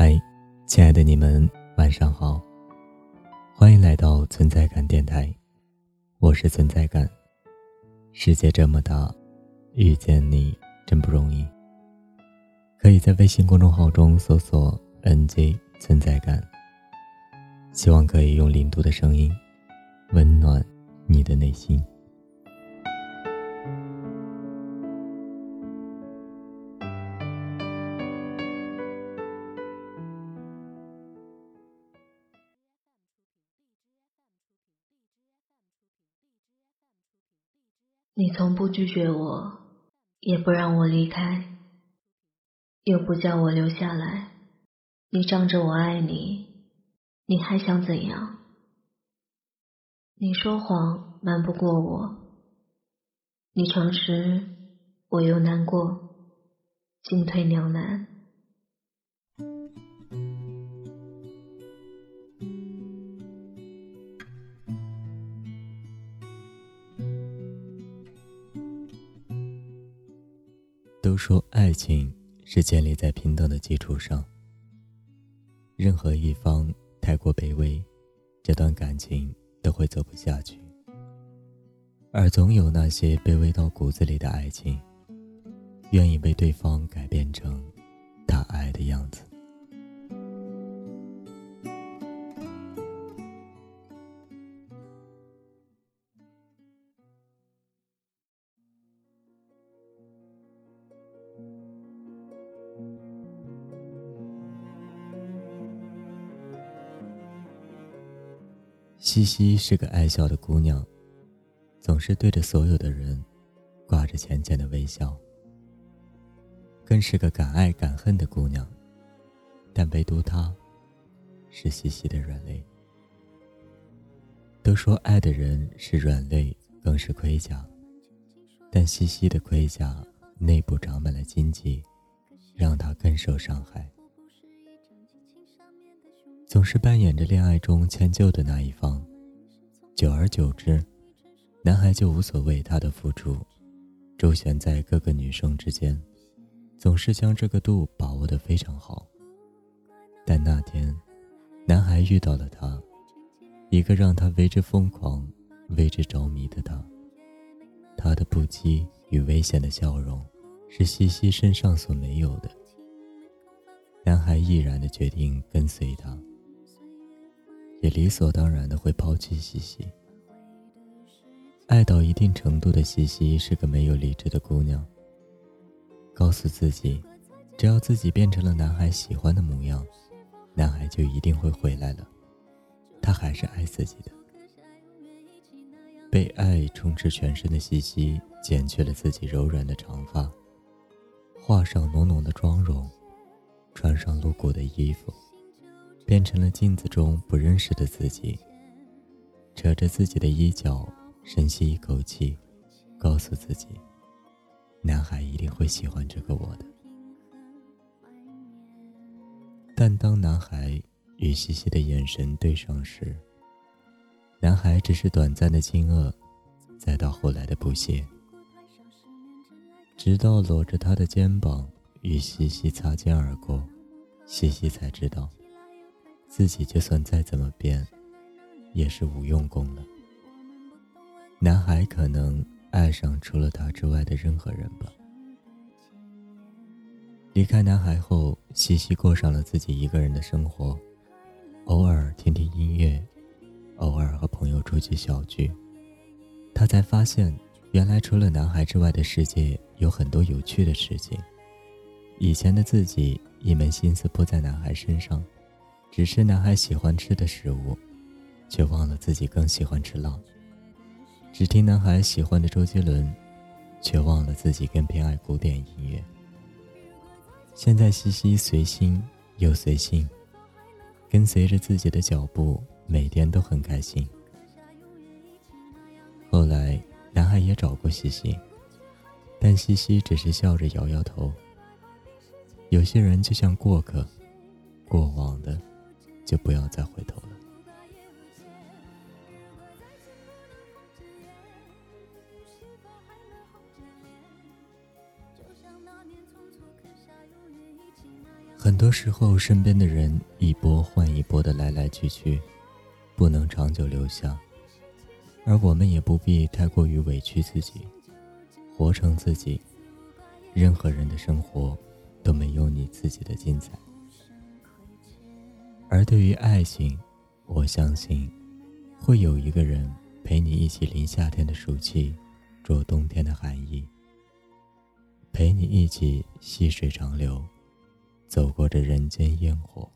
嗨，亲爱的你们，晚上好！欢迎来到存在感电台，我是存在感。世界这么大，遇见你真不容易。可以在微信公众号中搜索 “nj 存在感”，希望可以用零度的声音温暖你的内心。你从不拒绝我，也不让我离开，又不叫我留下来。你仗着我爱你，你还想怎样？你说谎瞒不过我，你诚实我又难过，进退两难。说爱情是建立在平等的基础上，任何一方太过卑微，这段感情都会走不下去。而总有那些卑微到骨子里的爱情，愿意被对方改变成他爱的样子。西西是个爱笑的姑娘，总是对着所有的人挂着浅浅的微笑，更是个敢爱敢恨的姑娘。但唯独她，是西西的软肋。都说爱的人是软肋，更是盔甲，但西西的盔甲内部长满了荆棘，让她更受伤害。总是扮演着恋爱中迁就的那一方，久而久之，男孩就无所谓他的付出，周旋在各个女生之间，总是将这个度把握得非常好。但那天，男孩遇到了她，一个让他为之疯狂、为之着迷的他。他的不羁与危险的笑容，是西西身上所没有的。男孩毅然的决定跟随他。也理所当然的会抛弃西西。爱到一定程度的西西是个没有理智的姑娘。告诉自己，只要自己变成了男孩喜欢的模样，男孩就一定会回来了。他还是爱自己的。被爱充斥全身的西西剪去了自己柔软的长发，画上浓浓的妆容，穿上露骨的衣服。变成了镜子中不认识的自己，扯着自己的衣角，深吸一口气，告诉自己：男孩一定会喜欢这个我的。但当男孩与西西的眼神对上时，男孩只是短暂的惊愕，再到后来的不屑，直到搂着他的肩膀与西西擦肩而过，西西才知道。自己就算再怎么变，也是无用功了。男孩可能爱上除了他之外的任何人吧。离开男孩后，西西过上了自己一个人的生活，偶尔听听音乐，偶尔和朋友出去小聚。他才发现，原来除了男孩之外的世界有很多有趣的事情。以前的自己一门心思扑在男孩身上。只吃男孩喜欢吃的食物，却忘了自己更喜欢吃辣；只听男孩喜欢的周杰伦，却忘了自己更偏爱古典音乐。现在西西随心又随性，跟随着自己的脚步，每天都很开心。后来，男孩也找过西西，但西西只是笑着摇摇头。有些人就像过客，过往的。就不要再回头了。很多时候，身边的人一波换一波的来来去去，不能长久留下。而我们也不必太过于委屈自己，活成自己。任何人的生活都没有你自己的精彩。而对于爱情，我相信，会有一个人陪你一起淋夏天的暑气，着冬天的寒意，陪你一起细水长流。走过这人间烟火。